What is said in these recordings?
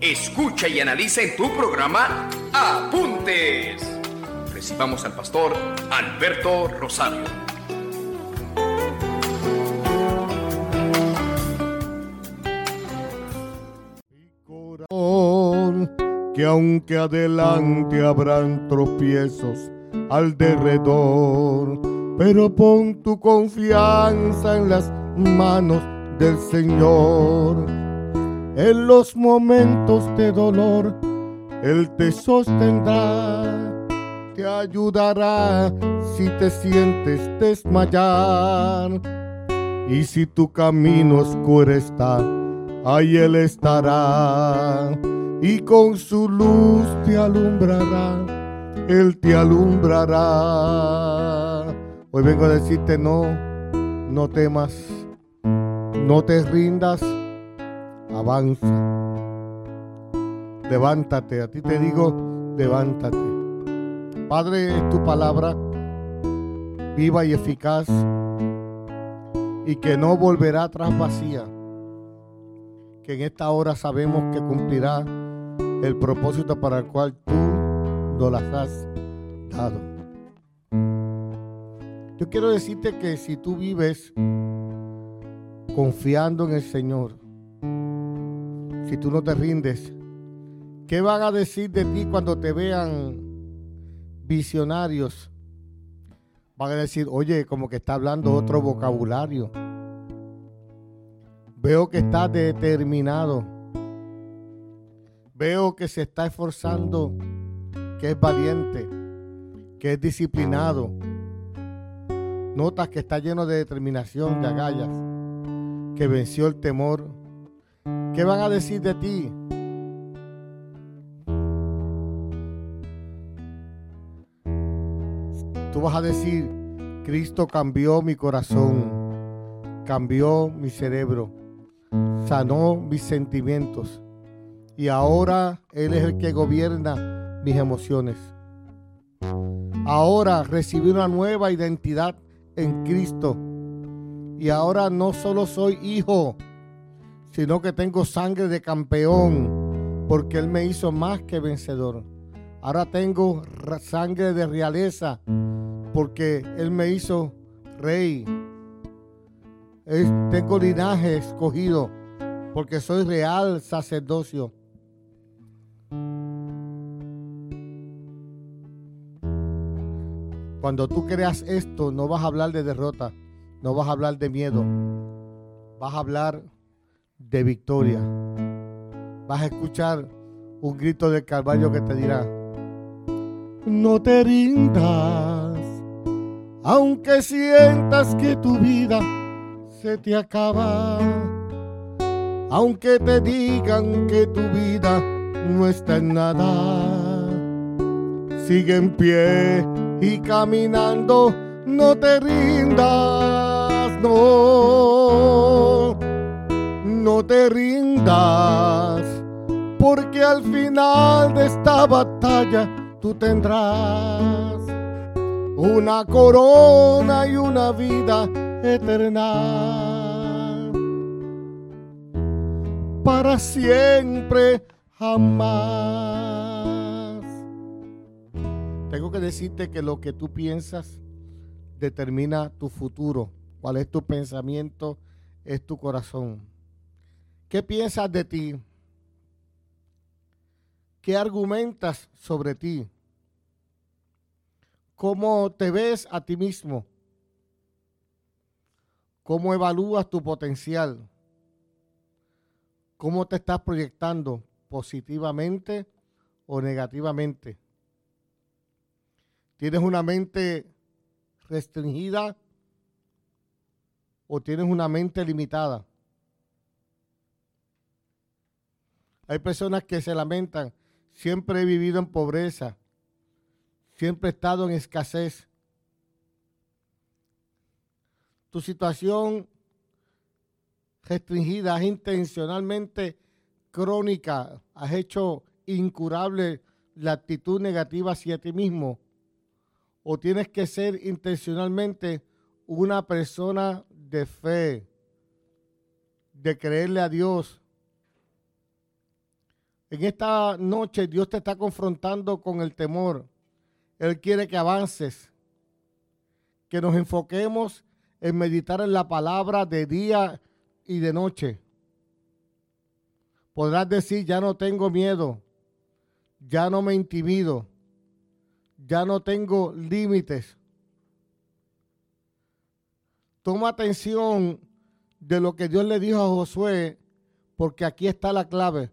Escucha y analiza en tu programa Apuntes. Recibamos al pastor Alberto Rosario. que aunque adelante habrán tropiezos al derredor, pero pon tu confianza en las manos del Señor. En los momentos de dolor, Él te sostendrá, te ayudará si te sientes desmayar. Y si tu camino oscuro está, ahí Él estará y con su luz te alumbrará, Él te alumbrará. Hoy vengo a decirte no, no temas, no te rindas, avanza. Levántate, a ti te digo, levántate. Padre, es tu palabra viva y eficaz y que no volverá atrás vacía. Que en esta hora sabemos que cumplirá el propósito para el cual tú nos las has dado. Yo quiero decirte que si tú vives confiando en el Señor, si tú no te rindes, ¿qué van a decir de ti cuando te vean visionarios? Van a decir, oye, como que está hablando otro vocabulario. Veo que está determinado Veo que se está esforzando, que es valiente, que es disciplinado. Notas que está lleno de determinación, de agallas, que venció el temor. ¿Qué van a decir de ti? Tú vas a decir, Cristo cambió mi corazón, cambió mi cerebro, sanó mis sentimientos y ahora Él es el que gobierna mis emociones. Ahora recibí una nueva identidad en Cristo. Y ahora no solo soy hijo, sino que tengo sangre de campeón, porque Él me hizo más que vencedor. Ahora tengo sangre de realeza, porque Él me hizo rey. tengo linaje escogido, porque soy real sacerdocio. Cuando tú creas esto, no vas a hablar de derrota, no vas a hablar de miedo, vas a hablar de victoria. Vas a escuchar un grito del Calvario que te dirá, no te rindas, aunque sientas que tu vida se te acaba, aunque te digan que tu vida no está en nada, sigue en pie y caminando no te rindas, no, no te rindas, porque al final de esta batalla tú tendrás una corona y una vida eterna. Para siempre jamás. Tengo que decirte que lo que tú piensas determina tu futuro. Cuál es tu pensamiento, es tu corazón. ¿Qué piensas de ti? ¿Qué argumentas sobre ti? ¿Cómo te ves a ti mismo? ¿Cómo evalúas tu potencial? ¿Cómo te estás proyectando positivamente o negativamente? ¿Tienes una mente restringida o tienes una mente limitada? Hay personas que se lamentan, siempre he vivido en pobreza, siempre he estado en escasez. Tu situación restringida es intencionalmente crónica, has hecho incurable la actitud negativa hacia ti mismo, o tienes que ser intencionalmente una persona de fe, de creerle a Dios, en esta noche Dios te está confrontando con el temor. Él quiere que avances, que nos enfoquemos en meditar en la palabra de día y de noche. Podrás decir, ya no tengo miedo, ya no me intimido, ya no tengo límites. Toma atención de lo que Dios le dijo a Josué, porque aquí está la clave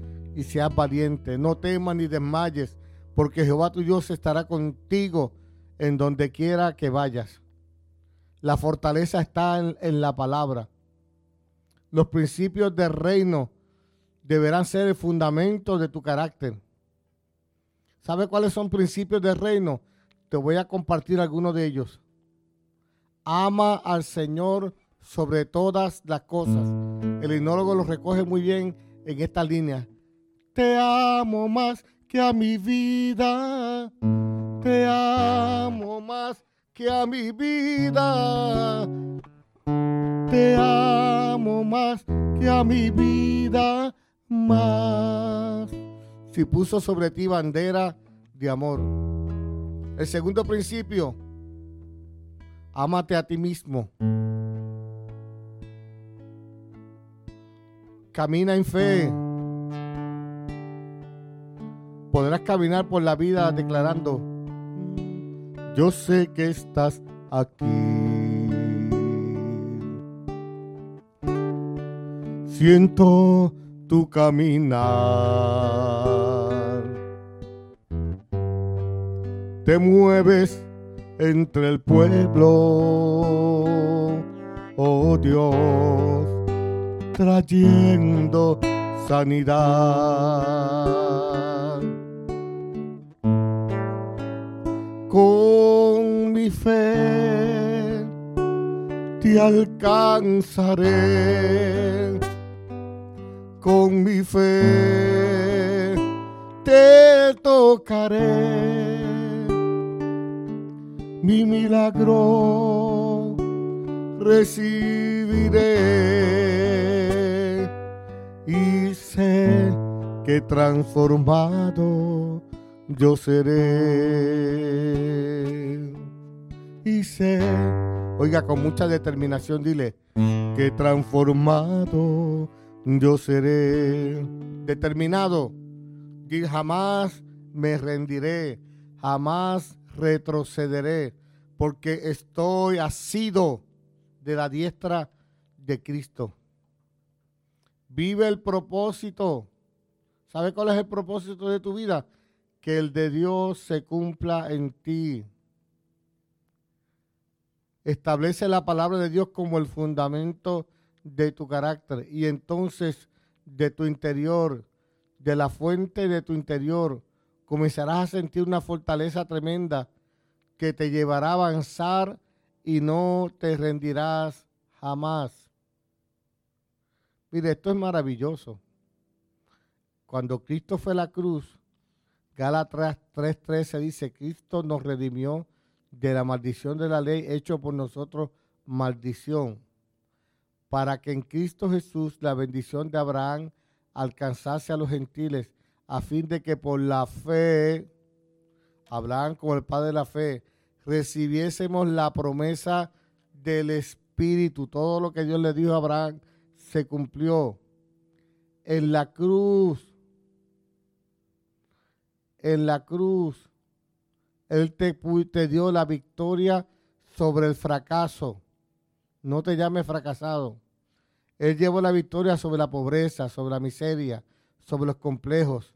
y seas valiente. No temas ni desmayes, porque Jehová tu Dios estará contigo en donde quiera que vayas. La fortaleza está en, la palabra. Los principios del reino deberán ser el fundamento de tu carácter. ¿Sabe cuáles son principios del reino? Te voy a compartir algunos de ellos. Ama al Señor sobre todas las cosas. El inólogo lo recoge muy bien en esta línea. Te amo más que a mi vida. Te amo más que a mi vida. Te amo más que a mi vida más. Si puso sobre ti bandera de amor. El segundo principio, ámate a ti mismo. Camina en fe podrás caminar por la vida declarando, yo sé que estás aquí. Siento tu caminar. Te mueves entre el pueblo, oh Dios, trayendo sanidad. Con mi fe te alcanzaré, con mi fe te tocaré, mi milagro recibiré y sé que transformado yo seré. Y sé, oiga, con mucha determinación, dile, que transformado yo seré. Determinado, y jamás me rendiré, jamás retrocederé, porque estoy asido de la diestra de Cristo. Vive el propósito. ¿Sabe cuál es el propósito de tu vida? Que el de Dios se cumpla en ti. Establece la palabra de Dios como el fundamento de tu carácter y entonces de tu interior, de la fuente de tu interior, comenzarás a sentir una fortaleza tremenda que te llevará a avanzar y no te rendirás jamás. Mire, esto es maravilloso. Cuando Cristo fue a la cruz, Gálatas 3:13 dice, Cristo nos redimió de la maldición de la ley, hecho por nosotros maldición, para que en Cristo Jesús la bendición de Abraham alcanzase a los gentiles, a fin de que por la fe, Abraham como el Padre de la fe, recibiésemos la promesa del Espíritu. Todo lo que Dios le dijo a Abraham se cumplió. En la cruz en la cruz, Él te, dio la victoria sobre el fracaso. No te llames fracasado. Él llevó la victoria sobre la pobreza, sobre la miseria, sobre los complejos,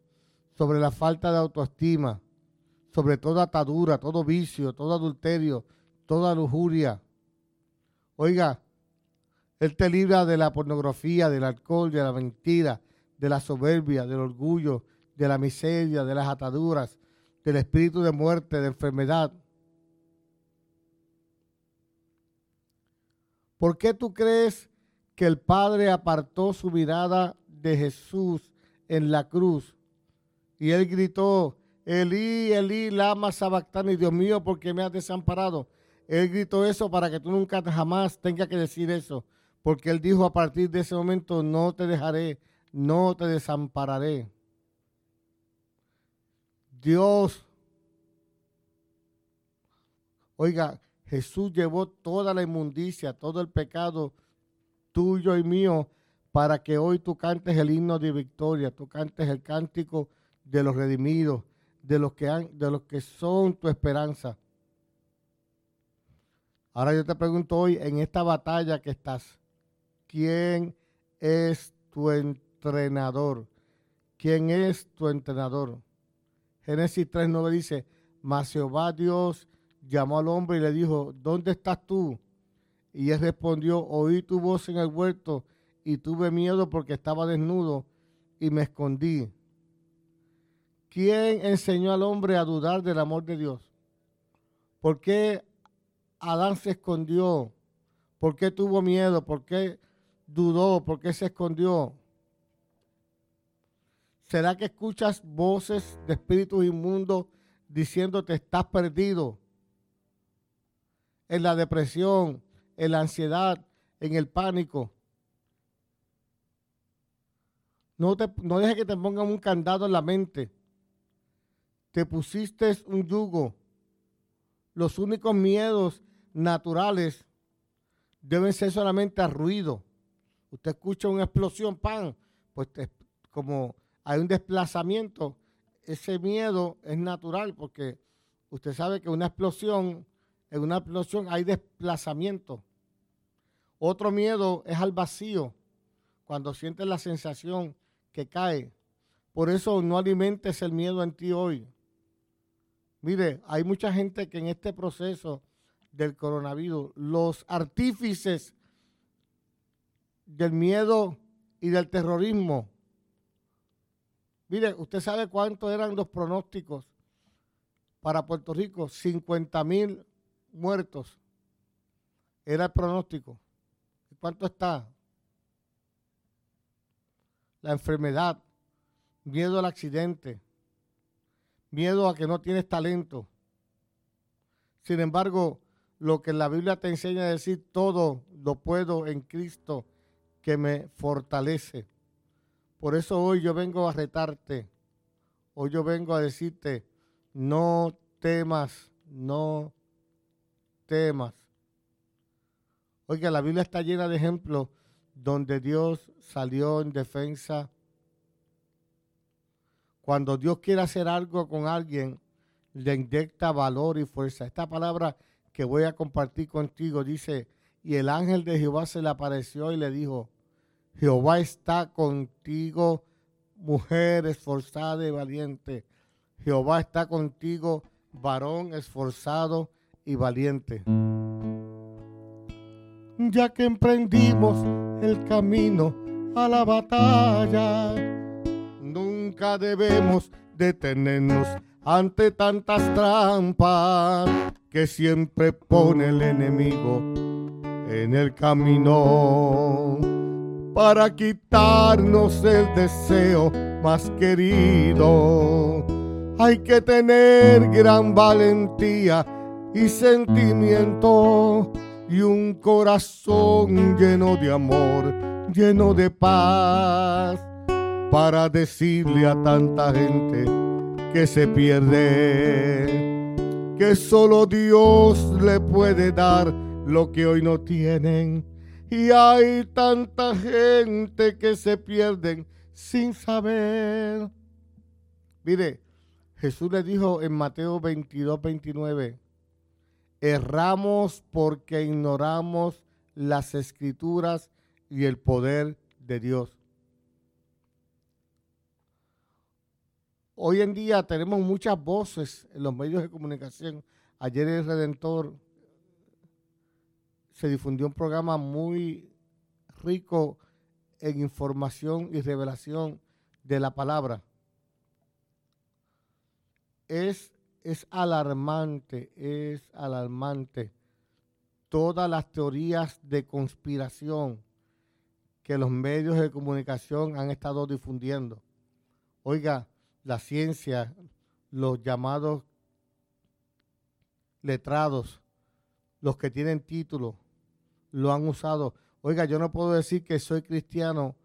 sobre la falta de autoestima, sobre toda atadura, todo vicio, todo adulterio, toda lujuria. Oiga, Él te libra de la pornografía, del alcohol, de la mentira, de la soberbia, del orgullo, de la miseria, de las ataduras, del espíritu de muerte, de enfermedad. ¿Por qué tú crees que el Padre apartó su mirada de Jesús en la cruz? Y él gritó, Elí, Elí, lama sabactani, Dios mío, ¿por qué me has desamparado? Él gritó eso para que tú nunca jamás tengas que decir eso, porque él dijo a partir de ese momento, no te dejaré, no te desampararé. Dios, oiga, Jesús llevó toda la inmundicia, todo el pecado tuyo y mío, para que hoy tú cantes el himno de victoria, tú cantes el cántico de los redimidos, de los que, han, de los que son tu esperanza. Ahora yo te pregunto hoy, en esta batalla que estás, ¿quién es tu entrenador? ¿Quién es tu entrenador? Génesis 3.9 dice, mas Jehová Dios llamó al hombre y le dijo, ¿dónde estás tú? Y él respondió, oí tu voz en el huerto y tuve miedo porque estaba desnudo y me escondí. ¿Quién enseñó al hombre a dudar del amor de Dios? ¿Por qué Adán se escondió? ¿Por qué tuvo miedo? ¿Por qué dudó? ¿Por qué se escondió? ¿Será que escuchas voces de espíritus inmundos diciéndote estás perdido? en la depresión, en la ansiedad, en el pánico. No, te, no dejes que te pongan un candado en la mente. Te pusiste un yugo. Los únicos miedos naturales deben ser solamente a ruido. Usted escucha una explosión, pan, pues como hay un desplazamiento, ese miedo es natural porque usted sabe que una explosión en una explosión hay desplazamiento. Otro miedo es al vacío, cuando sientes la sensación que cae. Por eso no alimentes el miedo en ti hoy. Mire, hay mucha gente que en este proceso del coronavirus, los artífices del miedo y del terrorismo, mire, usted sabe cuántos eran los pronósticos para Puerto Rico, 50 mil muertos era el pronóstico. ¿Cuánto está? La enfermedad, miedo al accidente, miedo a que no tienes talento. Sin embargo, lo que la Biblia te enseña a decir, todo lo puedo en Cristo que me fortalece. Por eso hoy yo vengo a retarte. Hoy yo vengo a decirte, no temas, no temas. Oiga, la Biblia está llena de ejemplos donde Dios salió en defensa. Cuando Dios quiere hacer algo con alguien, le inyecta valor y fuerza. Esta palabra que voy a compartir contigo dice, y el ángel de Jehová se le apareció y le dijo, Jehová está contigo, mujer esforzada y valiente. Jehová está contigo, varón esforzado y valiente. Ya que emprendimos el camino a la batalla, nunca debemos detenernos ante tantas trampas que siempre pone el enemigo en el camino para quitarnos el deseo más querido. Hay que tener gran valentía y sentimiento y un corazón lleno de amor, lleno de paz, para decirle a tanta gente que se pierde, que solo Dios le puede dar lo que hoy no tienen. Y hay tanta gente que se pierden sin saber. Mire, Jesús le dijo en Mateo 22, 29, erramos porque ignoramos las escrituras y el poder de Dios. Hoy en día tenemos muchas voces en los medios de comunicación. Ayer el Redentor se difundió un programa muy rico en información y revelación de la palabra. Es, es alarmante, es alarmante todas las teorías de conspiración que los medios de comunicación han estado difundiendo. Oiga, la ciencia, los llamados letrados, los que tienen título, lo han usado. Oiga, yo no puedo decir que soy cristiano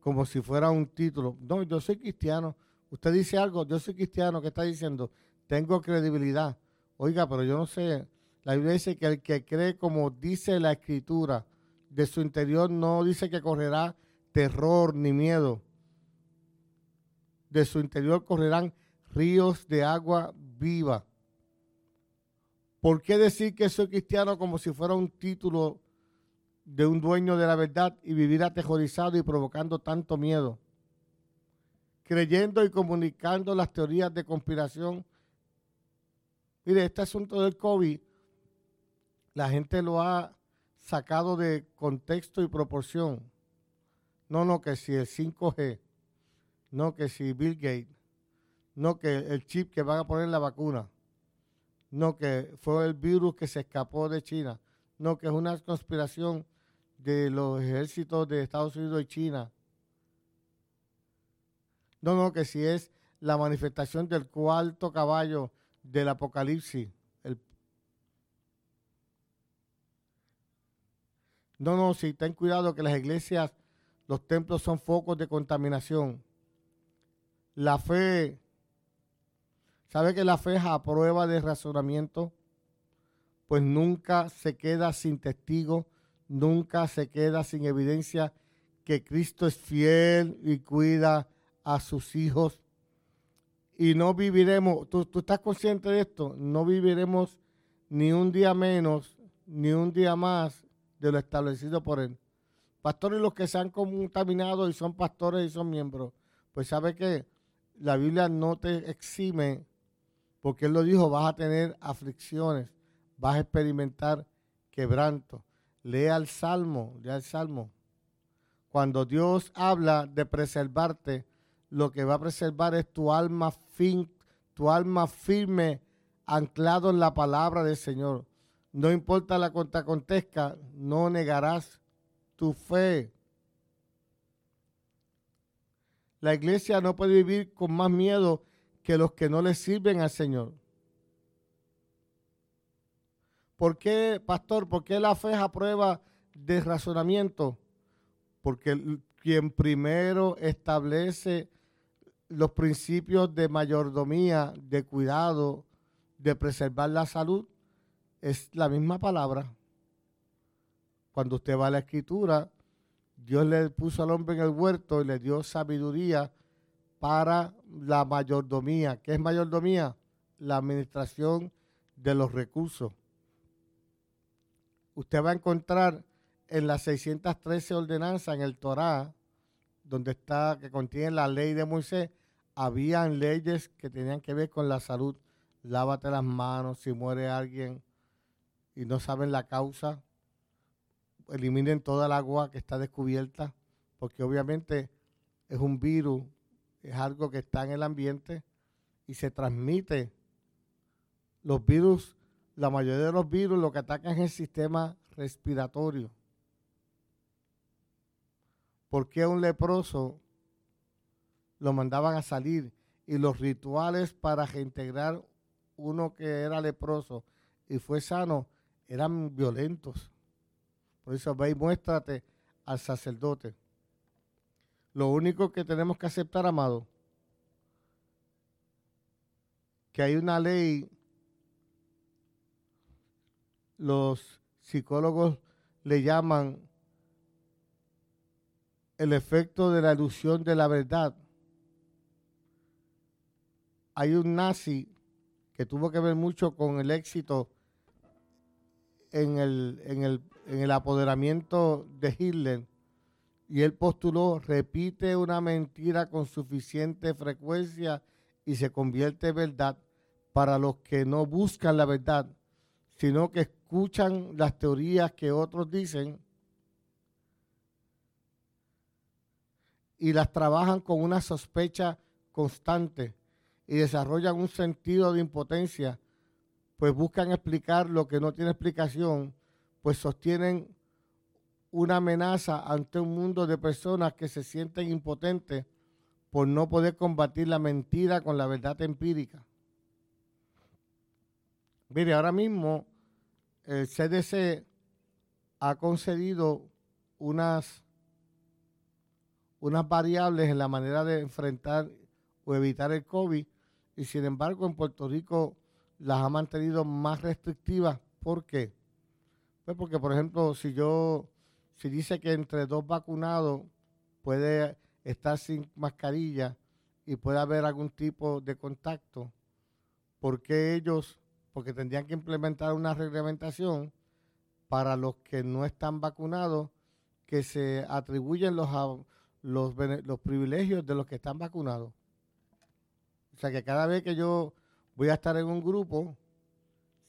como si fuera un título. No, yo soy cristiano. Usted dice algo, yo soy cristiano, ¿qué está diciendo? Tengo credibilidad. Oiga, pero yo no sé. La Biblia dice que el que cree como dice la escritura, de su interior no dice que correrá terror ni miedo, de su interior correrán ríos de agua viva. ¿Por qué decir que soy cristiano como si fuera un título de un dueño de la verdad y vivir aterrorizado y provocando tanto miedo? Creyendo y comunicando las teorías de conspiración. Mire, este asunto del COVID, la gente lo ha sacado de contexto y proporción. No, no, que si el 5G, no que si Bill Gates, no que el chip que van a poner la vacuna, no que fue el virus que se escapó de China, no que es una conspiración de los ejércitos de Estados Unidos y China. No, no, que si es la manifestación del cuarto caballo del Apocalipsis. No, no, si ten cuidado que las iglesias, los templos son focos de contaminación. La fe, ¿sabe que la fe es a prueba de razonamiento? Pues nunca se queda sin testigo, nunca se queda sin evidencia que Cristo es fiel y cuida a sus hijos. Y no viviremos, ¿tú, tú estás consciente de esto, no viviremos ni un día menos, ni un día más de lo establecido por Él. Pastores los que se han contaminado y son pastores y son miembros, pues sabe que la Biblia no te exime, porque Él lo dijo, vas a tener aflicciones, vas a experimentar quebranto. Lea el Salmo, lea el Salmo. Cuando Dios habla de preservarte, lo que va a preservar es tu alma fin, tu alma firme, anclado en la palabra del Señor. No importa la contracontesca, no negarás tu fe. La iglesia no puede vivir con más miedo que los que no le sirven al Señor. ¿Por qué, pastor? ¿Por qué la fe es a prueba de razonamiento? Porque quien primero establece los principios de mayordomía, de cuidado, de preservar la salud, es la misma palabra. Cuando usted va a la escritura, Dios le puso al hombre en el huerto y le dio sabiduría para la mayordomía. ¿Qué es mayordomía? La administración de los recursos. Usted va a encontrar en las 613 ordenanzas en el Torá, donde está, que contiene la ley de Moisés, habían leyes que tenían que ver con la salud. Lávate las manos si muere alguien y no saben la causa, eliminen toda el agua que está descubierta, porque obviamente es un virus, es algo que está en el ambiente y se transmite. Los virus, la mayoría de los virus lo que atacan es el sistema respiratorio. ¿Por qué un leproso lo mandaban a salir? Y los rituales para reintegrar uno que era leproso y fue sano eran violentos. Por eso ve y muéstrate al sacerdote. Lo único que tenemos que aceptar, amado, que hay una ley, los psicólogos le llaman el efecto de la ilusión de la verdad. hay un nazi que tuvo que ver mucho con el éxito en el, en el, en el apoderamiento de Hitler. Y él postuló, repite una mentira con suficiente frecuencia y se convierte en verdad para los que no buscan la verdad, sino que escuchan las teorías que otros dicen y las trabajan con una sospecha constante y desarrollan un sentido de impotencia, pues buscan explicar lo que no tiene explicación, pues sostienen una amenaza ante un mundo de personas que se sienten impotentes por no poder combatir la mentira con la verdad empírica. Mire, ahora mismo el CDC ha concedido unas, unas variables en la manera de enfrentar o evitar el COVID y sin embargo en Puerto Rico las ha mantenido más restrictivas. ¿Por qué? Pues porque, por ejemplo, si yo, si dice que entre dos vacunados puede estar sin mascarilla y puede haber algún tipo de contacto, ¿por qué ellos? Porque tendrían que implementar una reglamentación para los que no están vacunados que se atribuyen los, los, los privilegios de los que están vacunados. O sea que cada vez que yo voy a estar en un grupo,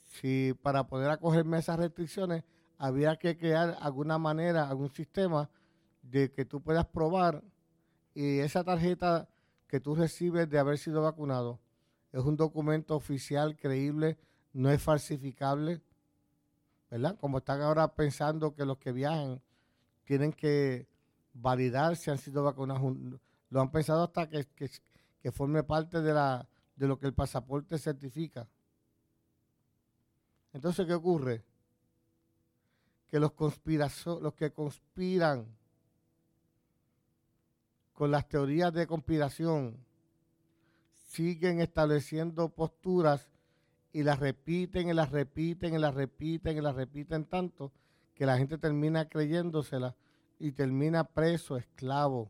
si para poder acogerme a esas restricciones, había que crear alguna manera, algún sistema de que tú puedas probar y esa tarjeta que tú recibes de haber sido vacunado es un documento oficial, creíble, no es falsificable, ¿verdad? Como están ahora pensando que los que viajan tienen que validar si han sido vacunados. Lo han pensado hasta que, que, forme parte de, la, de lo que el pasaporte certifica. Entonces, ¿qué ocurre? Que los, los que conspiran con las teorías de conspiración siguen estableciendo posturas y las repiten y las repiten y las repiten y las repiten tanto que la gente termina creyéndosela y termina preso, esclavo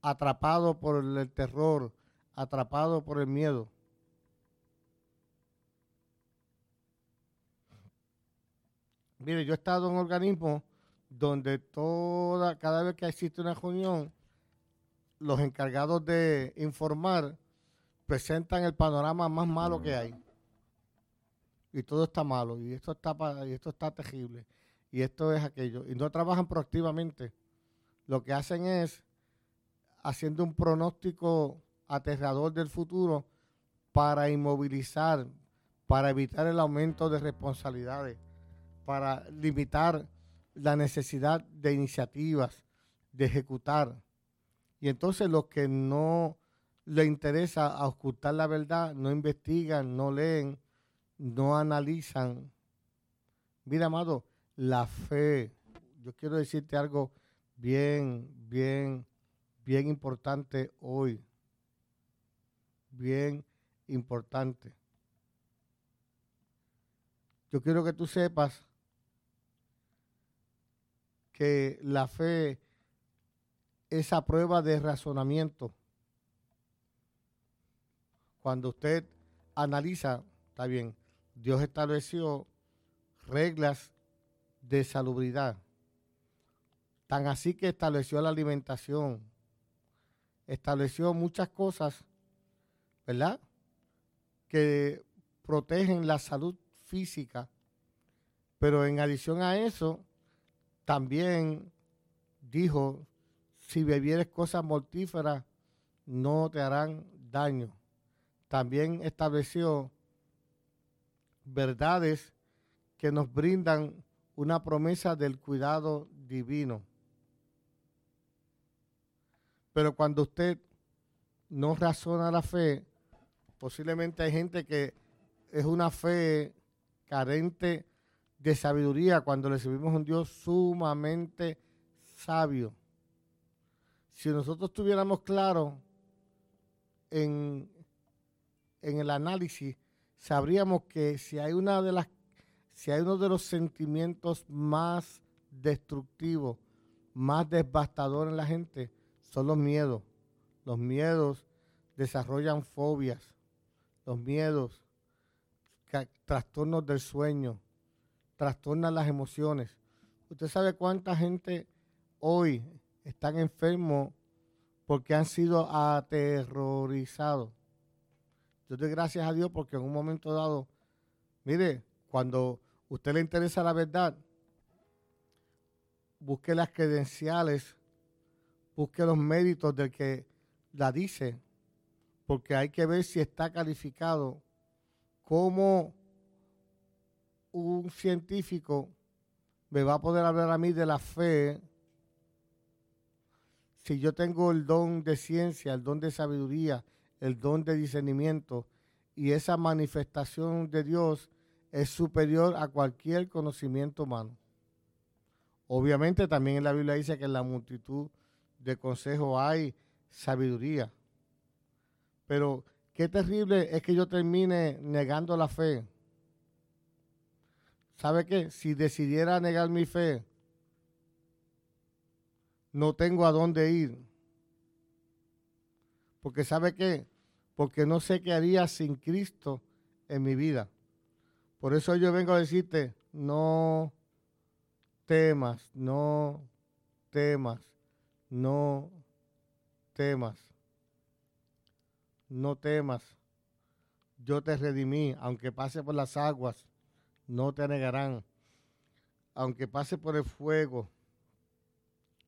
atrapado por el terror, atrapado por el miedo. Mire, yo he estado en un organismo donde toda, cada vez que existe una reunión, los encargados de informar presentan el panorama más malo que hay. Y todo está malo, y esto está, y esto está terrible, y esto es aquello. Y no trabajan proactivamente. Lo que hacen es haciendo un pronóstico aterrador del futuro para inmovilizar, para evitar el aumento de responsabilidades, para limitar la necesidad de iniciativas, de ejecutar. Y entonces los que no le interesa ocultar la verdad, no investigan, no leen, no analizan. Mira, amado, la fe. Yo quiero decirte algo bien, bien bien importante hoy. Bien importante. Yo quiero que tú sepas que la fe es a prueba de razonamiento. Cuando usted analiza, está bien, Dios estableció reglas de salubridad. Tan así que estableció la alimentación, estableció muchas cosas, ¿verdad? Que protegen la salud física, pero en adición a eso, también dijo, si bebieres cosas mortíferas, no te harán daño. También estableció verdades que nos brindan una promesa del cuidado divino. Pero cuando usted no razona la fe, posiblemente hay gente que es una fe carente de sabiduría cuando recibimos un Dios sumamente sabio. Si nosotros tuviéramos claro en, en el análisis, sabríamos que si hay una de las si hay uno de los sentimientos más destructivos, más devastadores en la gente, son los miedos. Los miedos desarrollan fobias, los miedos, trastornos del sueño, trastornan las emociones. Usted sabe cuánta gente hoy están enfermos porque han sido aterrorizados. Yo doy gracias a Dios porque en un momento dado, mire, cuando usted le interesa la verdad, busque las credenciales, busque los méritos del que la dice, porque hay que ver si está calificado como un científico me va a poder hablar a mí de la fe. Si yo tengo el don de ciencia, el don de sabiduría, el don de discernimiento y esa manifestación de Dios es superior a cualquier conocimiento humano. Obviamente también en la Biblia dice que en la multitud de consejos hay sabiduría. Pero qué terrible es que yo termine negando la fe. ¿Sabe qué? Si decidiera negar mi fe, no tengo a dónde ir. Porque ¿sabe qué? Porque no sé qué haría sin Cristo en mi vida. Por eso yo vengo a decirte, no temas, no temas, no temas, no temas. Yo te redimí, aunque pase por las aguas, no te negarán. Aunque pase por el fuego,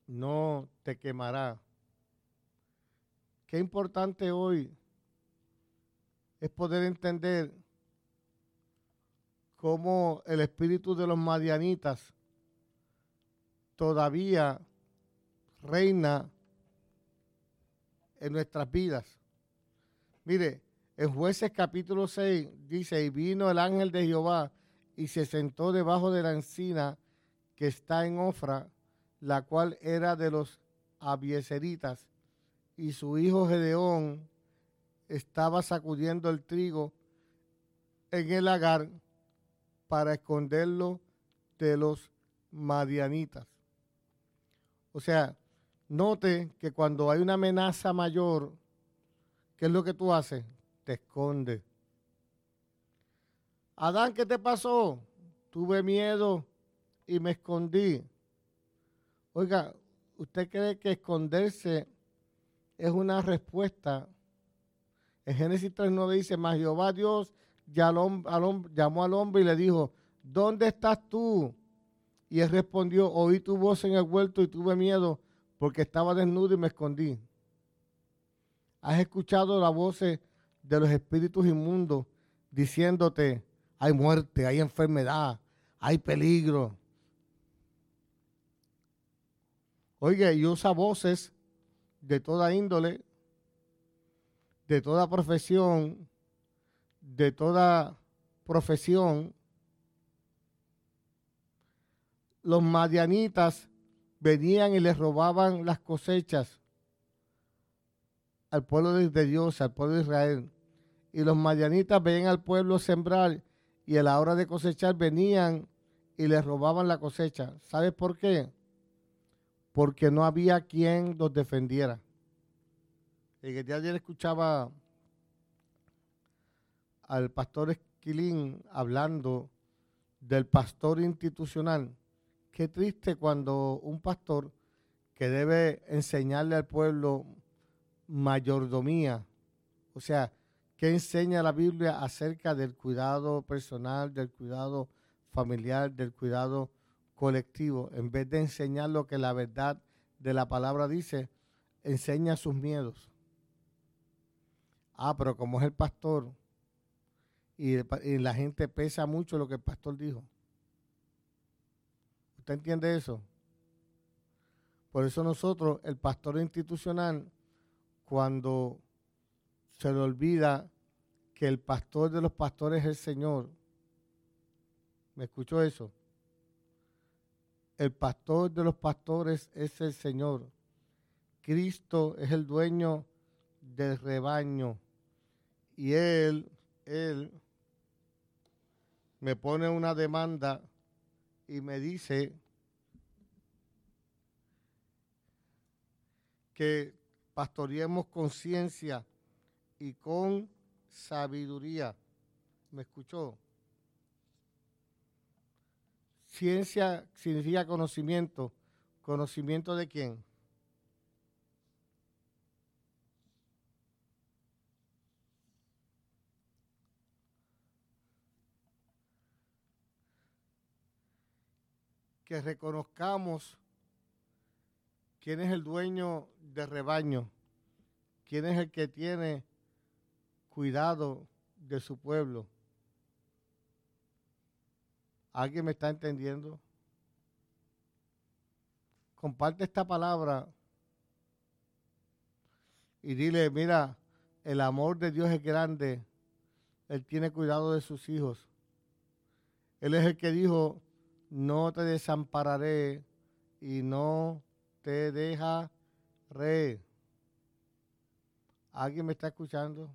no te quemará. Qué importante hoy es poder entender cómo el espíritu de los madianitas todavía reina en nuestras vidas. Mire, en jueces capítulo 6 dice, y vino el ángel de Jehová y se sentó debajo de la encina que está en Ofra la cual era de los abieseritas, y su hijo Gedeón estaba sacudiendo el trigo en el lagar para esconderlo de los madianitas. O sea, note que cuando hay una amenaza mayor, ¿qué es lo que tú haces? Te escondes. Adán, ¿qué te pasó? Tuve miedo y me escondí. Oiga, ¿usted cree que esconderse es una respuesta? En Génesis 3.9 dice, mas Jehová Dios llamó al hombre y le dijo, ¿dónde estás tú? Y él respondió, oí tu voz en el huerto y tuve miedo porque estaba desnudo y me escondí. ¿Has escuchado la voz de los espíritus inmundos diciéndote, hay muerte, hay enfermedad, hay peligro? Oiga, y usa voces de toda índole, de toda profesión, de toda profesión. Los madianitas venían y les robaban las cosechas al pueblo de Dios, al pueblo de Israel. Y los madianitas veían al pueblo sembrar y a la hora de cosechar venían y les robaban la cosecha. ¿Sabes por qué? Porque no había quien los defendiera. El día de ayer escuchaba al pastor Esquilín hablando del pastor institucional. Qué triste cuando un pastor que debe enseñarle al pueblo mayordomía, o sea, que enseña la Biblia acerca del cuidado personal, del cuidado familiar, del cuidado colectivo, en vez de enseñar lo que la verdad de la palabra dice, enseña sus miedos. Ah, pero como es el pastor y, la gente pesa mucho lo que el pastor dijo. ¿Usted entiende eso? Por eso nosotros, el pastor institucional, cuando se le olvida que el pastor de los pastores es el Señor, ¿me escuchó eso? El pastor de los pastores es el Señor. Cristo es el dueño del rebaño. Y Él, Él me pone una demanda y me dice que pastoreemos conciencia y con sabiduría. ¿Me escuchó? Ciencia significa conocimiento. ¿Conocimiento de quién? Que reconozcamos quién es el dueño del rebaño, quién es el que tiene cuidado de su pueblo. ¿Alguien me está entendiendo? Comparte esta palabra y dile, mira, el amor de Dios es grande. Él tiene cuidado de sus hijos. Él es el que dijo, no te desampararé y no te dejaré. ¿Alguien me está escuchando?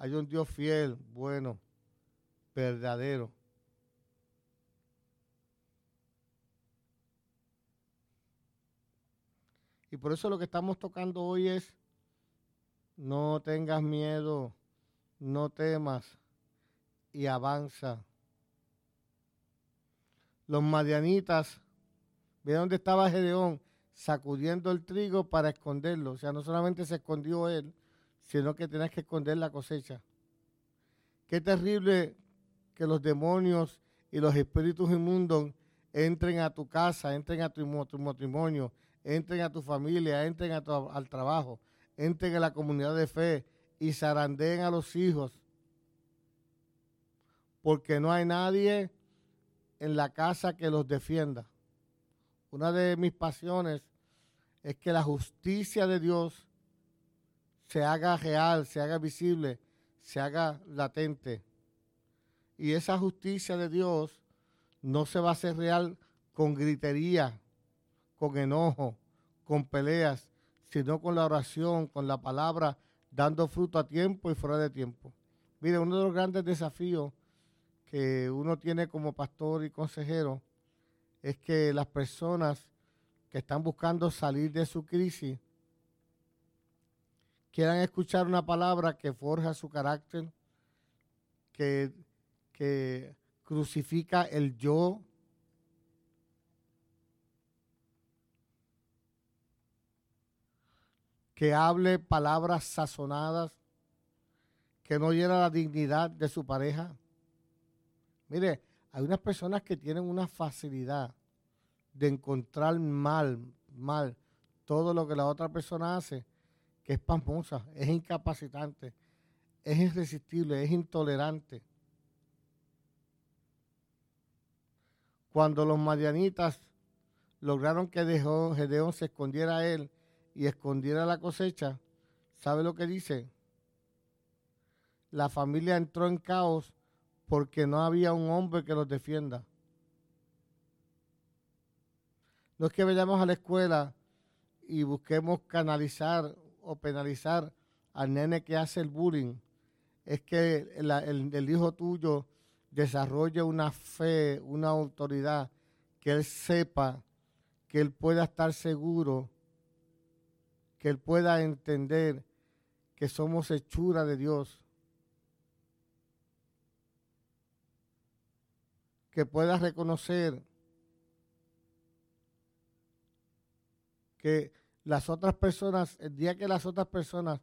Hay un Dios fiel, bueno, verdadero. Y por eso lo que estamos tocando hoy es, no tengas miedo, no temas y avanza. Los madianitas, ve dónde estaba Gedeón, sacudiendo el trigo para esconderlo. O sea, no solamente se escondió él, sino que tienes que esconder la cosecha. Qué terrible que los demonios y los espíritus inmundos entren a tu casa, entren a tu, matrimonio, entren a tu familia, entren al trabajo, entren a la comunidad de fe y zarandeen a los hijos. Porque no hay nadie en la casa que los defienda. Una de mis pasiones es que la justicia de Dios se haga real, se haga visible, se haga latente. Y esa justicia de Dios no se va a hacer real con gritería, con enojo, con peleas, sino con la oración, con la palabra, dando fruto a tiempo y fuera de tiempo. Mire, uno de los grandes desafíos que uno tiene como pastor y consejero es que las personas que están buscando salir de su crisis quieran escuchar una palabra que forja su carácter, que, que crucifica el yo, que hable palabras sazonadas, que no hiera la dignidad de su pareja. Mire, hay unas personas que tienen una facilidad de encontrar mal, mal, todo lo que la otra persona hace que es pasmosa, es incapacitante, es irresistible, es intolerante. Cuando los madianitas lograron que Gedeón se escondiera a él y escondiera la cosecha, ¿sabe lo que dice? La familia entró en caos porque no había un hombre que los defienda. No es que vayamos a la escuela y busquemos canalizar o penalizar al nene que hace el bullying es que el, hijo tuyo desarrolle una fe, una autoridad, que él sepa, que él pueda estar seguro, que él pueda entender que somos hechura de Dios, que pueda reconocer que las otras personas, el día que las otras personas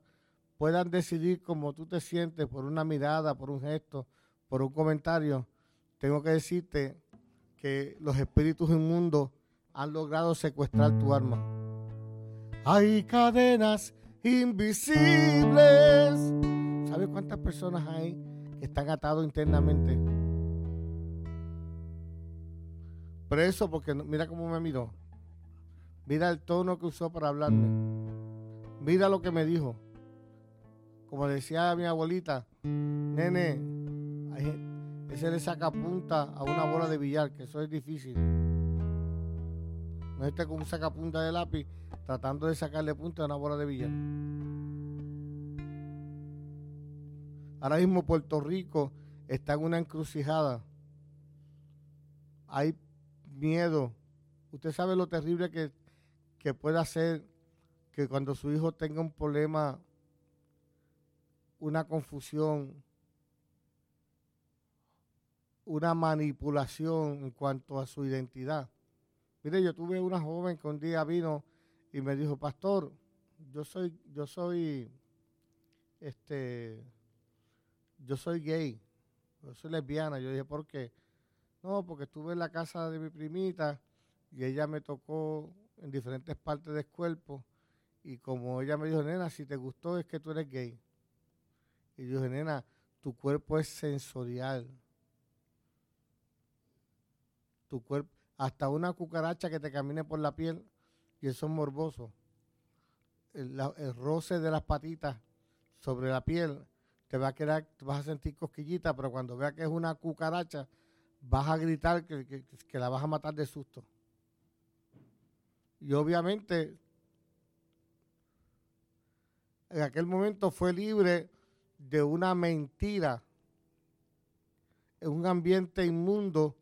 puedan decidir cómo tú te sientes por una mirada, por un gesto, por un comentario, tengo que decirte que los espíritus inmundos han logrado secuestrar tu alma. Hay cadenas invisibles. ¿Sabes cuántas personas hay que están atados internamente? Preso porque mira cómo me miró. Mira el tono que usó para hablarme. Mira lo que me dijo. Como decía mi abuelita, nene, ese le saca punta a una bola de billar, que eso es difícil. No esté con un sacapunta de lápiz tratando de sacarle punta a una bola de billar. Ahora mismo Puerto Rico está en una encrucijada. Hay miedo Usted sabe lo terrible que, que puede hacer que cuando su hijo tenga un problema, una confusión, una manipulación en cuanto a su identidad. Mire, yo tuve una joven que un día vino y me dijo, pastor, yo soy, yo soy, este, yo soy gay, yo soy lesbiana. Yo dije, ¿por qué? No, porque estuve en la casa de mi primita y ella me tocó en diferentes partes del cuerpo y como ella me dijo, nena, si te gustó es que tú eres gay. Y yo dije, nena, tu cuerpo es sensorial tu cuerpo, hasta una cucaracha que te camine por la piel, y eso es morboso. El, roce de las patitas sobre la piel te va a quedar, vas a sentir cosquillita, pero cuando veas que es una cucaracha, vas a gritar que, que la vas a matar de susto. Y obviamente, en aquel momento fue libre de una mentira en un ambiente inmundo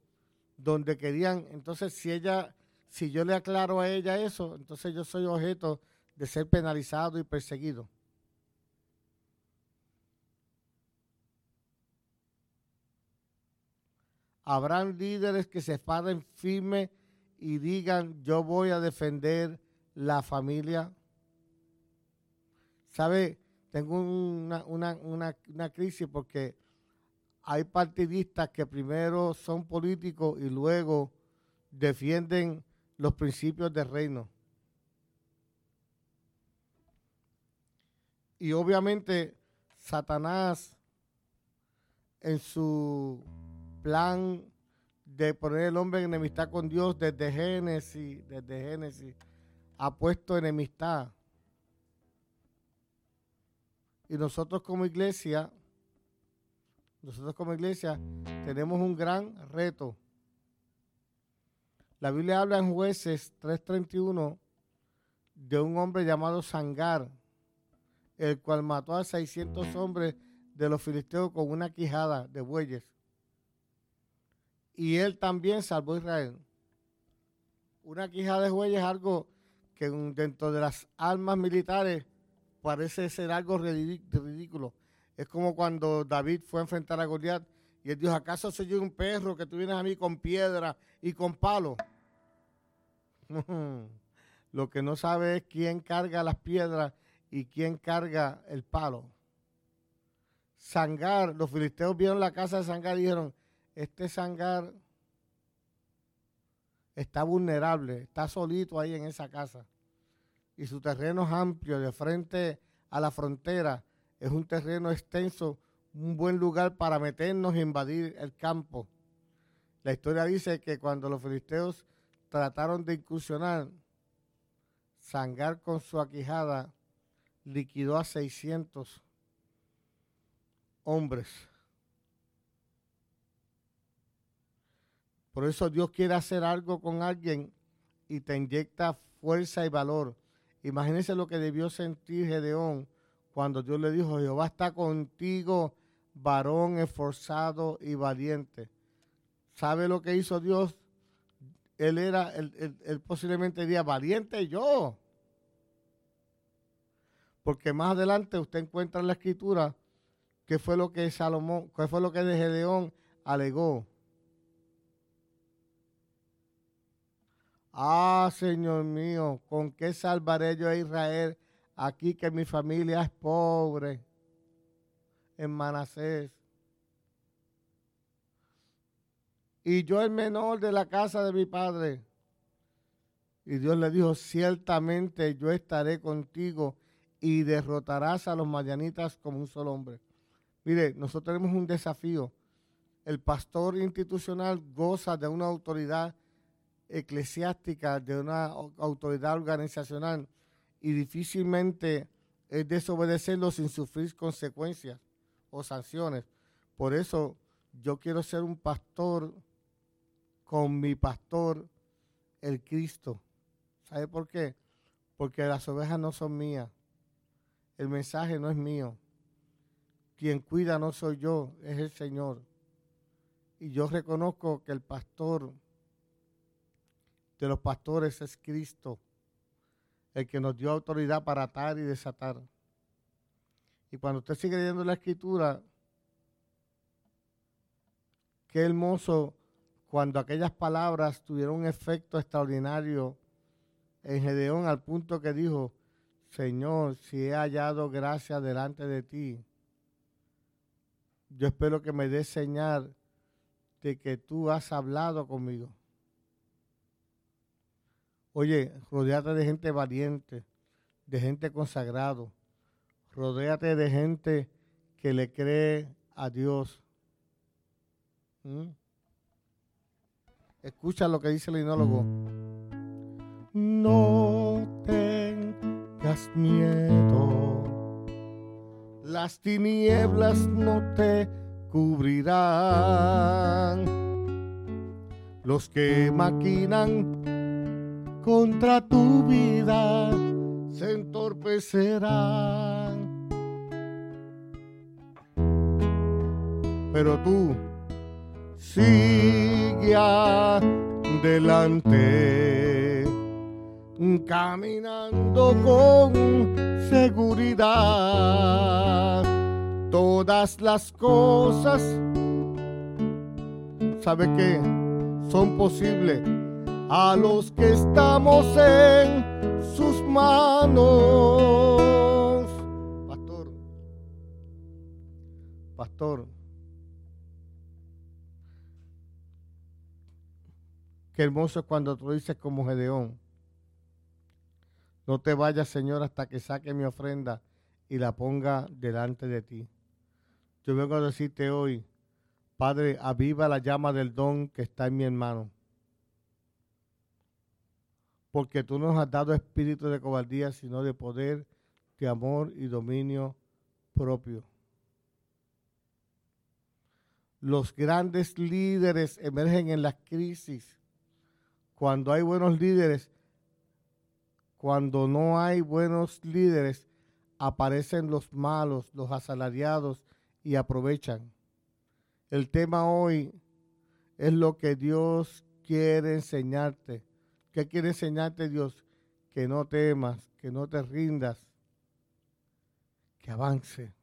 donde querían, entonces si ella, si yo le aclaro a ella eso, entonces yo soy objeto de ser penalizado y perseguido. Habrán líderes que se paren firme y digan, yo voy a defender la familia. ¿Sabe? Tengo una, una, una, crisis porque hay partidistas que primero son políticos y luego defienden los principios del reino. Y obviamente Satanás en su plan de poner el hombre en enemistad con Dios desde Génesis, desde Génesis, ha puesto enemistad. Y nosotros como iglesia nosotros como iglesia tenemos un gran reto. La Biblia habla en jueces 3.31 de un hombre llamado Sangar, el cual mató a 600 hombres de los filisteos con una quijada de bueyes. Y él también salvó a Israel. Una quijada de bueyes es algo que dentro de las armas militares parece ser algo ridículo. Es como cuando David fue a enfrentar a Goliat y él dijo, ¿acaso soy yo un perro que tú vienes a mí con piedra y con palo? Lo que no sabe es quién carga las piedras y quién carga el palo. Sangar, los filisteos vieron la casa de Sangar y dijeron, este Sangar está vulnerable, está solito ahí en esa casa. Y su terreno es amplio, de frente a la frontera es un terreno extenso, un buen lugar para meternos e invadir el campo. La historia dice que cuando los filisteos trataron de incursionar, Sangar con su aquijada liquidó a 600 hombres. Por eso Dios quiere hacer algo con alguien y te inyecta fuerza y valor. Imagínense lo que debió sentir Gedeón cuando Dios le dijo, Jehová está contigo, varón esforzado y valiente. ¿Sabe lo que hizo Dios? Él era, él, posiblemente diría, valiente yo. Porque más adelante usted encuentra en la escritura qué fue lo que Salomón, qué fue lo que de Gedeón alegó. Ah, Señor mío, ¿con qué salvaré yo a Israel aquí que mi familia es pobre en Manasés. Y yo el menor de la casa de mi padre. Y Dios le dijo, ciertamente yo estaré contigo y derrotarás a los mayanitas como un solo hombre. Mire, nosotros tenemos un desafío. El pastor institucional goza de una autoridad eclesiástica, de una autoridad organizacional y difícilmente es desobedecerlo sin sufrir consecuencias o sanciones. Por eso yo quiero ser un pastor con mi pastor, el Cristo. ¿Sabe por qué? Porque las ovejas no son mías. El mensaje no es mío. Quien cuida no soy yo, es el Señor. Y yo reconozco que el pastor de los pastores es Cristo, el que nos dio autoridad para atar y desatar. Y cuando usted sigue leyendo la escritura, qué hermoso cuando aquellas palabras tuvieron un efecto extraordinario en Gedeón al punto que dijo, Señor, si he hallado gracia delante de ti, yo espero que me des señal de que tú has hablado conmigo. Oye, rodeate de gente valiente, de gente consagrado, rodéate de gente que le cree a Dios. ¿Mm? Escucha lo que dice el inólogo. No tengas miedo, las tinieblas no te cubrirán. Los que maquinan contra tu vida se entorpecerán. Pero tú sigue adelante, caminando con seguridad. Todas las cosas, ¿sabe qué? Son posibles a los que estamos en sus manos. Pastor, pastor, Qué hermoso es cuando tú dices como Gedeón. No te vayas, Señor, hasta que saque mi ofrenda y la ponga delante de ti. Yo vengo a decirte hoy, Padre, aviva la llama del don que está en mi hermano. Porque tú nos has dado espíritu de cobardía, sino de poder, de amor y dominio propio. Los grandes líderes emergen en las crisis cuando hay buenos líderes, cuando no hay buenos líderes, aparecen los malos, los asalariados y aprovechan. El tema hoy es lo que Dios quiere enseñarte. ¿Qué quiere enseñarte Dios? Que no temas, que no te rindas, que avance.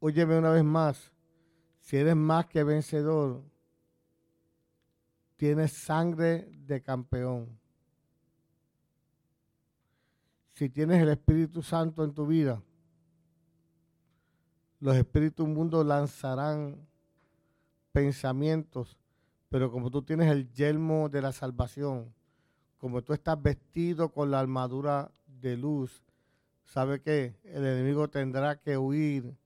Óyeme una vez más, si eres más que vencedor, tienes sangre de campeón. Si tienes el Espíritu Santo en tu vida, los espíritus mundos lanzarán pensamientos, pero como tú tienes el yelmo de la salvación, como tú estás vestido con la armadura de luz, ¿sabe qué? El enemigo tendrá que huir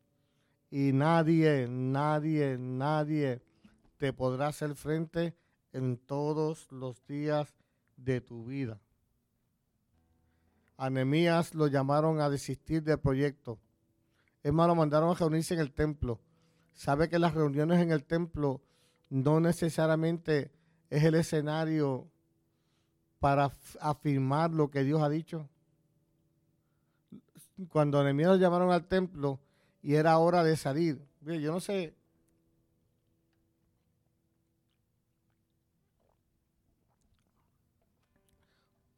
y nadie, nadie, nadie te podrá hacer frente en todos los días de tu vida. A lo llamaron a desistir del proyecto. Es más, lo mandaron a reunirse en el templo. Sabe que las reuniones en el templo no necesariamente es el escenario para afirmar lo que Dios ha dicho. Cuando lo llamaron al templo y era hora de salir. Yo no sé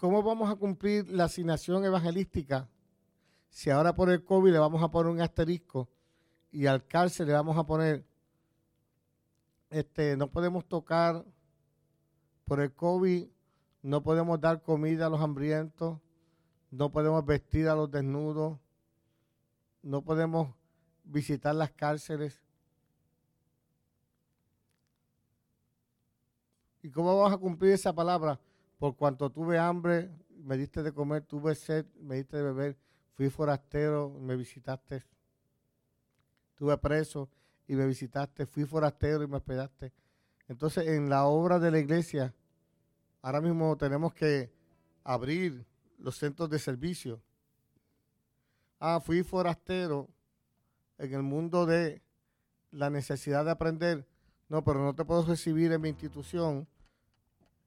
¿Cómo vamos a cumplir la asignación evangelística si ahora por el COVID le vamos a poner un asterisco y al cárcel le vamos a poner, este, no podemos tocar por el COVID, no podemos dar comida a los hambrientos, no podemos vestir a los desnudos, no podemos visitar las cárceles. ¿Y cómo vamos a cumplir esa palabra? Por cuanto tuve hambre, me diste de comer, tuve sed, me diste de beber, fui forastero, me visitaste. Tuve preso y me visitaste, fui forastero y me hospedaste. Entonces, en la obra de la iglesia, ahora mismo tenemos que abrir los centros de servicio. Ah, fui forastero en el mundo de la necesidad de aprender. No, pero no te puedo recibir en mi institución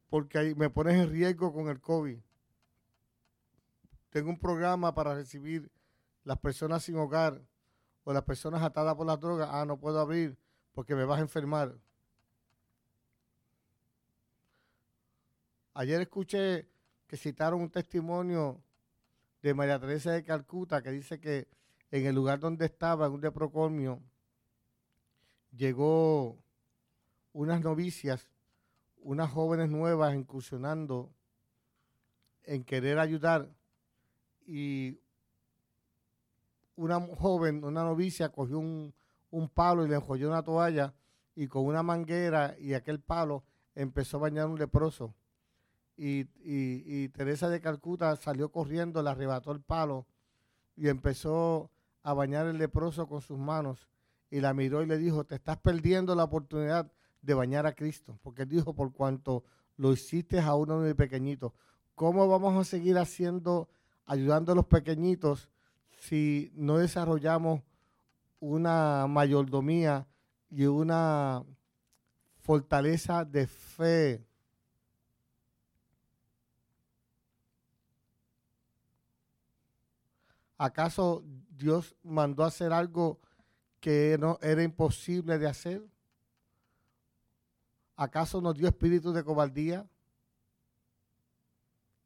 porque ahí me pones en riesgo con el COVID. Tengo un programa para recibir las personas sin hogar o las personas atadas por las drogas. Ah, no puedo abrir porque me vas a enfermar. Ayer escuché que citaron un testimonio de María Teresa de Calcuta que dice que en el lugar donde estaba, en un deprocomio, llegó unas novicias, unas jóvenes nuevas incursionando en querer ayudar y una joven, una novicia, cogió un, palo y le enjolló una toalla y con una manguera y aquel palo empezó a bañar un leproso. Y, y, Teresa de Calcuta salió corriendo, le arrebató el palo y empezó a bañar el leproso con sus manos. Y la miró y le dijo, te estás perdiendo la oportunidad de bañar a Cristo. Porque dijo, por cuanto lo hiciste a uno de pequeñitos, ¿cómo vamos a seguir haciendo, ayudando a los pequeñitos si no desarrollamos una mayordomía y una fortaleza de fe. ¿Acaso Dios mandó a hacer algo que no era imposible de hacer? ¿Acaso nos dio espíritu de cobardía?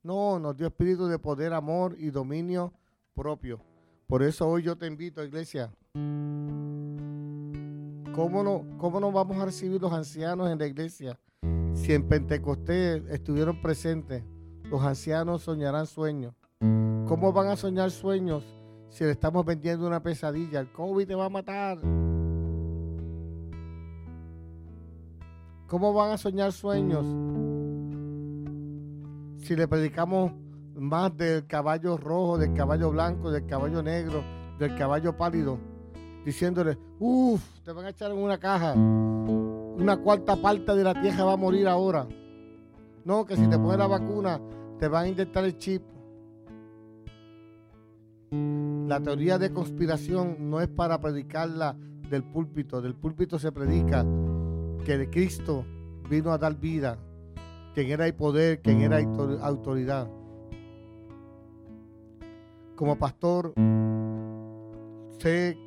No, nos dio espíritu de poder, amor y dominio propio. Por eso hoy yo te invito, iglesia. ¿Cómo no, ¿Cómo no vamos a recibir los ancianos en la iglesia? Si en Pentecostés estuvieron presentes, los ancianos soñarán sueños. ¿Cómo van a soñar sueños si le estamos vendiendo una pesadilla? El COVID te va a matar. ¿Cómo van a soñar sueños si le predicamos más del caballo rojo, del caballo blanco, del caballo negro, del caballo pálido, diciéndole, uff, te van a echar en una caja, una cuarta parte de la tierra va a morir ahora. No, que si te pones la vacuna, te van a inyectar el chip. La teoría de conspiración no es para predicarla del púlpito. Del púlpito se predica que de Cristo vino a dar vida, quien era el poder, quien era autoridad como pastor, sé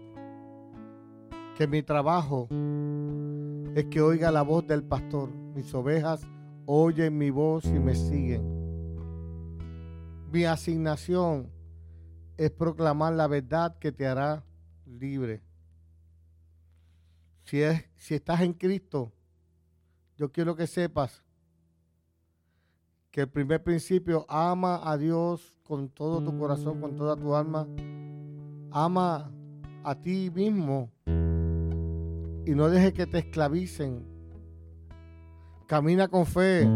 que mi trabajo es que oiga la voz del pastor. Mis ovejas oyen mi voz y me siguen. Mi asignación es proclamar la verdad que te hará libre. Si, es, si estás en Cristo, yo quiero que sepas que el primer principio, ama a Dios con todo tu corazón, con toda tu alma. Ama a ti mismo y no dejes que te esclavicen. Camina con fe.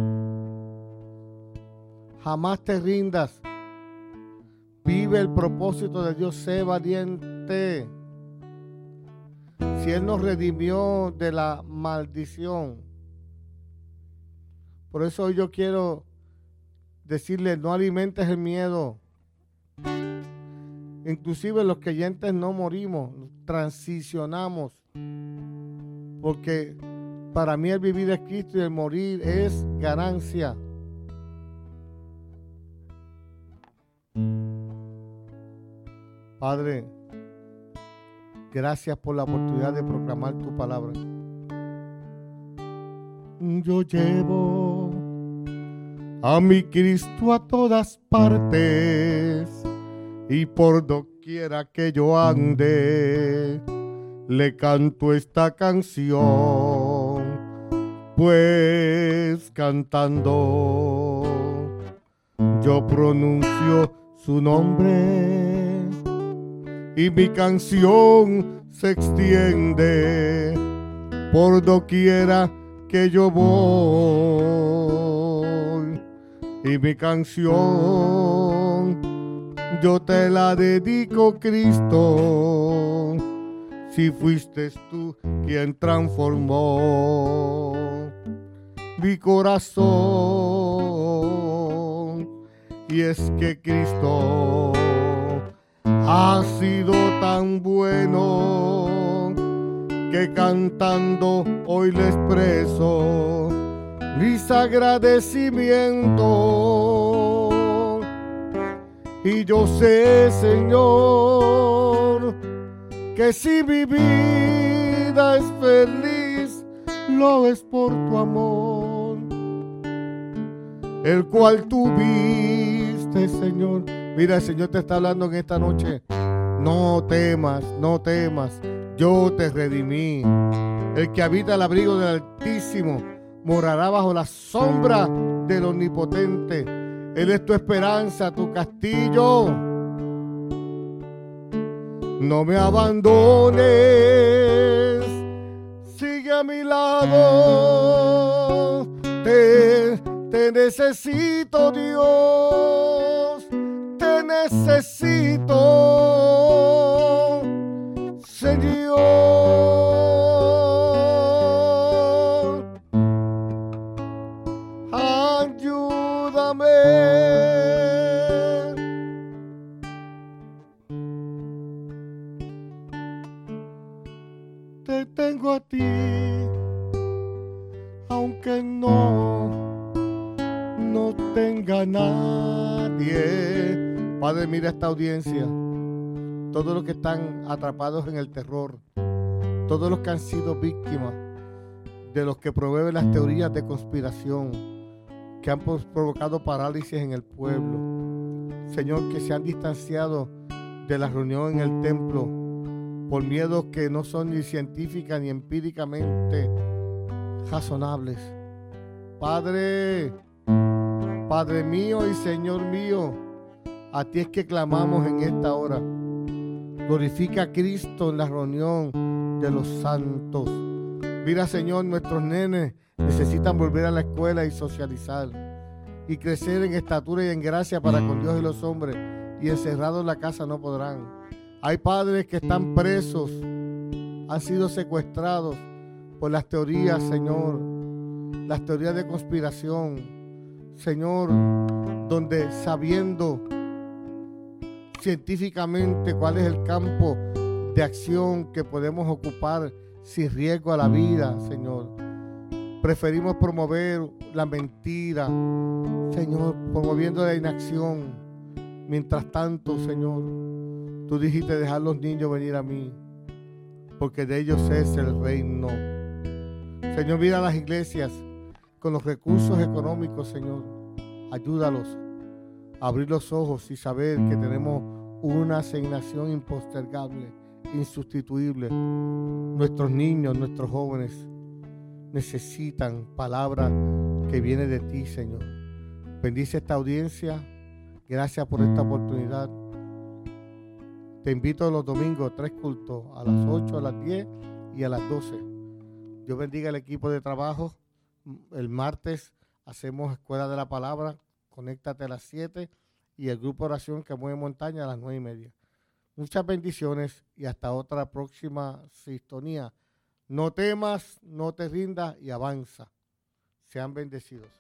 Jamás te rindas. Vive el propósito de Dios, sé valiente. Si Él nos redimió de la maldición. Por eso yo quiero decirle, no alimentes el miedo. Inclusive los creyentes no morimos, transicionamos. Porque para mí el vivir es Cristo y el morir es ganancia. Padre, gracias por la oportunidad de proclamar tu palabra. Yo llevo a mi Cristo a todas partes y por doquiera que yo ande, le canto esta canción, pues cantando yo pronuncio su nombre y mi canción se extiende por doquiera que yo voy y mi canción. Yo te la dedico Cristo. Si fuiste tú quien transformó mi corazón. Y es que Cristo ha sido tan bueno que cantando hoy le expreso mis agradecimientos. Y yo sé, Señor, que si mi vida es feliz, lo es por tu amor. el cual tuviste, Señor. Mira, el Señor te está hablando en esta noche. No temas, no temas. Yo te redimí. El que habita el abrigo del Altísimo morará bajo la sombra del Omnipotente. Él es tu esperanza, tu castillo. No me abandones, sigue a mi lado. Te, te necesito, Dios. Te necesito, Señor. A ti, aunque no, no tenga nadie. Padre, mira esta audiencia, todos los que están atrapados en el terror, todos los que han sido víctimas de los que proveen las teorías de conspiración que han provocado parálisis en el pueblo. Señor, que se han distanciado de la reunión en el templo por miedos que no son ni científicas ni empíricamente razonables. Padre, Padre mío y Señor mío, a ti es que clamamos en esta hora. Glorifica a Cristo en la reunión de los santos. Mira, Señor, nuestros nenes necesitan volver a la escuela y socializar y crecer en estatura y en gracia para con Dios y los hombres y encerrados en la casa no podrán. Hay padres que están presos, han sido secuestrados por las teorías, Señor, las teorías de conspiración, Señor, donde sabiendo científicamente cuál es el campo de acción que podemos ocupar sin riesgo a la vida, Señor. Preferimos promover la mentira, Señor, promoviendo la inacción. Mientras tanto, Señor, Tú dijiste dejar los niños venir a mí, porque de ellos es el reino. Señor, mira a las iglesias con los recursos económicos, Señor. Ayúdalos a abrir los ojos y saber que tenemos una asignación impostergable, insustituible. Nuestros niños, nuestros jóvenes necesitan palabra que viene de ti, Señor. Bendice esta audiencia. Gracias por esta oportunidad. Te invito los domingos, tres cultos, a las 8, a las 10 y a las 12. Dios bendiga el equipo de trabajo. El martes hacemos Escuela de la Palabra, conéctate a las 7 y el grupo oración que mueve montaña a las 9 y media. Muchas bendiciones y hasta otra próxima sintonía. No temas, no te rindas y avanza. Sean bendecidos.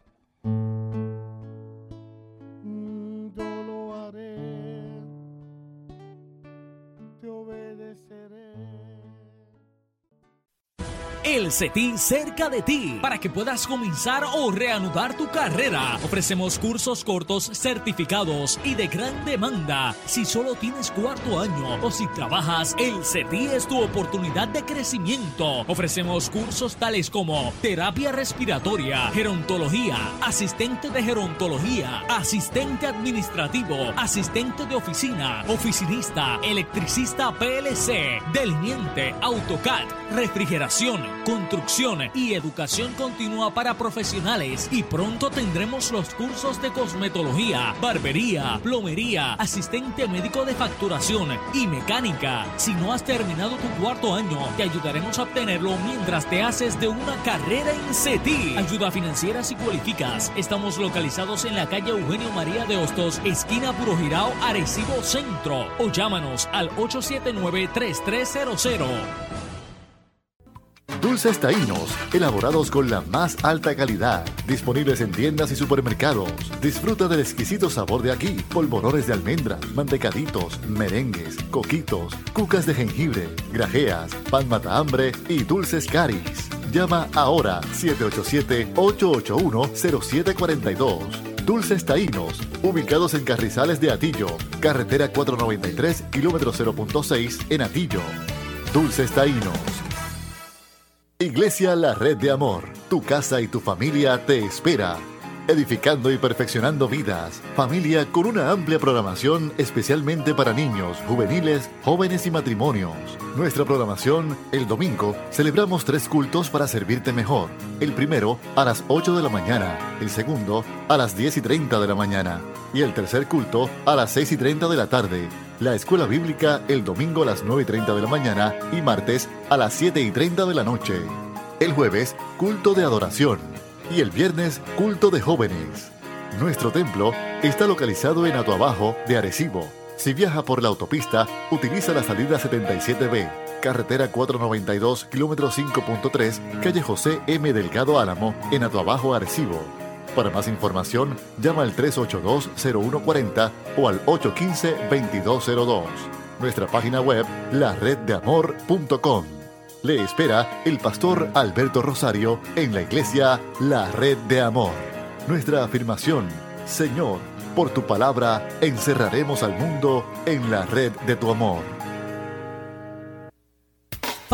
El CETI cerca de ti para que puedas comenzar o reanudar tu carrera. Ofrecemos cursos cortos, certificados y de gran demanda. Si solo tienes cuarto año o si trabajas, el CETI es tu oportunidad de crecimiento. Ofrecemos cursos tales como terapia respiratoria, gerontología, asistente de gerontología, asistente administrativo, asistente de oficina, oficinista, electricista PLC, delineante, AutoCAD, refrigeración construcción y educación continua para profesionales y pronto tendremos los cursos de cosmetología, barbería, plomería, asistente médico de facturación y mecánica. Si no has terminado tu cuarto año, te ayudaremos a obtenerlo mientras te haces de una carrera en CETI. Ayuda financiera si cualificas. Estamos localizados en la calle Eugenio María de Hostos, esquina Puro Girao, Arecibo Centro. O llámanos al 879 3300. Dulces taínos, elaborados con la más alta calidad, disponibles en tiendas y supermercados. Disfruta del exquisito sabor de aquí, polvorones de almendra, mantecaditos, merengues, coquitos, cucas de jengibre, grajeas, pan mata hambre y dulces caris. Llama ahora 787-881-0742. Dulces Taínos, ubicados en Carrizales de Atillo, carretera 493, kilómetro 0.6 en Atillo. Dulces Taínos Iglesia La Red de Amor, tu casa y tu familia te espera. edificando y perfeccionando vidas. Familia con una amplia programación especialmente para niños, juveniles, jóvenes y matrimonios. Nuestra programación, el domingo, celebramos tres cultos para servirte mejor. El primero a las 8 de la mañana, el segundo a las 10 y 30 de la mañana y el tercer culto a las 6 y 30 de la tarde. La escuela bíblica el domingo a las 9 y 30 de la mañana y martes a las 7 y 30 de la noche. El jueves, culto de adoración. Y el viernes, culto de jóvenes. Nuestro templo está localizado en Atuabajo de Arecibo. Si viaja por la autopista, utiliza la salida 77B, carretera 492, kilómetro 5.3, calle José M. Delgado Álamo, en Atuabajo, Arecibo. Para más información, llama al 382-0140 o al 815-2202. Nuestra página web, lareddeamor.com. Le espera el pastor Alberto Rosario en la iglesia La Red de Amor. Nuestra afirmación, Señor, por tu palabra encerraremos al mundo en la red de tu amor.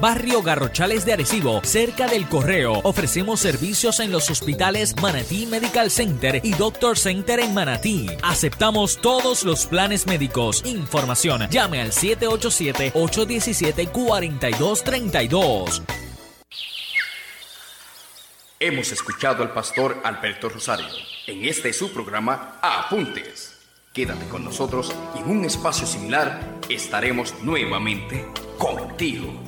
Barrio Garrochales de Arecibo, cerca del Correo. Ofrecemos servicios en los hospitales Manatí Medical Center y Doctor Center en Manatí. Aceptamos todos los planes médicos. Información, llame al 787-817-4232. Hemos escuchado al pastor Alberto Rosario en este su programa Apuntes. Quédate con nosotros y en un espacio similar estaremos nuevamente contigo.